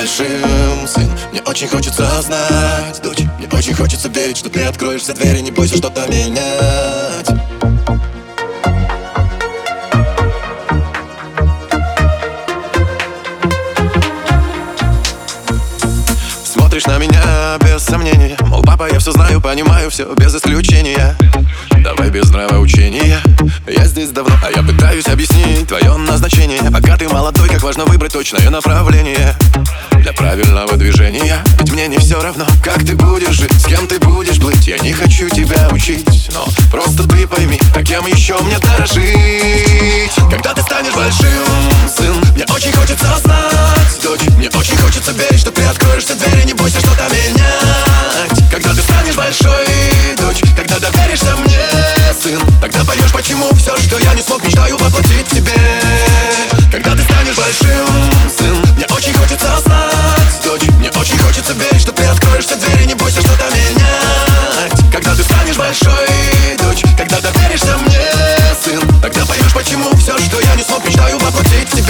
большим, сын. Мне очень хочется знать, дочь. Мне очень хочется верить, что ты откроешь все двери. Не бойся что-то менять. Смотришь на меня без сомнения. Мол, папа, я все знаю, понимаю все без исключения. Давай без нравоучения. Я здесь давно, а я пытаюсь объяснить твое назначение как важно выбрать точное направление Для правильного движения. Ведь мне не все равно, как ты будешь жить С кем ты будешь плыть. Я не хочу тебя учить Но просто ты пойми, а кем еще мне дорожить? Когда ты станешь большим, сын Мне очень хочется знать, дочь Мне очень хочется верить, что ты откроешь все двери Не бойся что-то менять. Когда ты станешь большой, дочь Когда доверишься мне, сын. Тогда поймешь, почему все, что я не смог Мечтаю воплотить тебе смог Мечтаю воплотить тебе.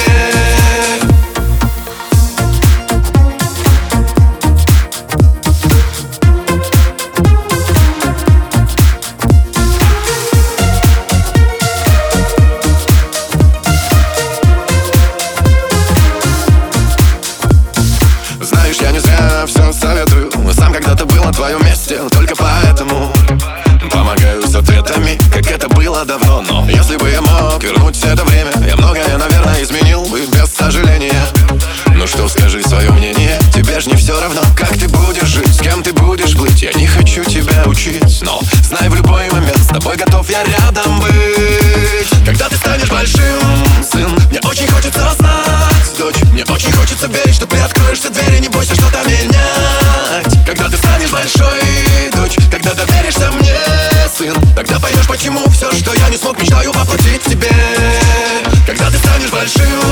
Знаешь, я не зря все советую. Сам когда-то был на твоем месте Только поэтому. Помогаю с ответами, как это было давно. Но если бы я мог вернуть это время учить Но знай в любой момент С тобой готов я рядом быть. Когда ты станешь большим, сын Мне очень хочется знать, дочь Мне очень хочется верить, что ты откроешь все двери Не бойся что-то менять. Когда ты станешь большой, дочь Когда доверишься мне, сын Тогда поймешь, почему все, что я не смог Мечтаю воплотить в тебе. Когда ты станешь большим,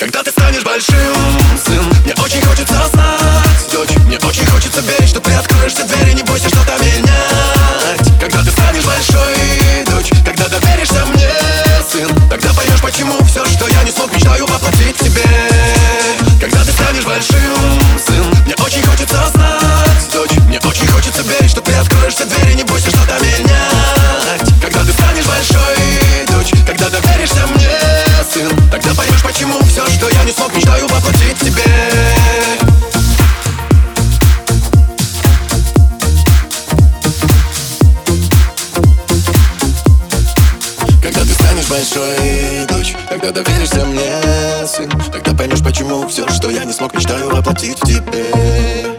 Когда ты станешь большим, сын Мне очень хочется знать, дочь Мне очень хочется верить, что ты откроешь все двери Не бойся что-то менять смог Мечтаю воплотить тебе. Когда ты станешь большой, дочь Когда доверишься мне, сын Тогда поймешь, почему все, что я не смог Мечтаю воплотить в тебе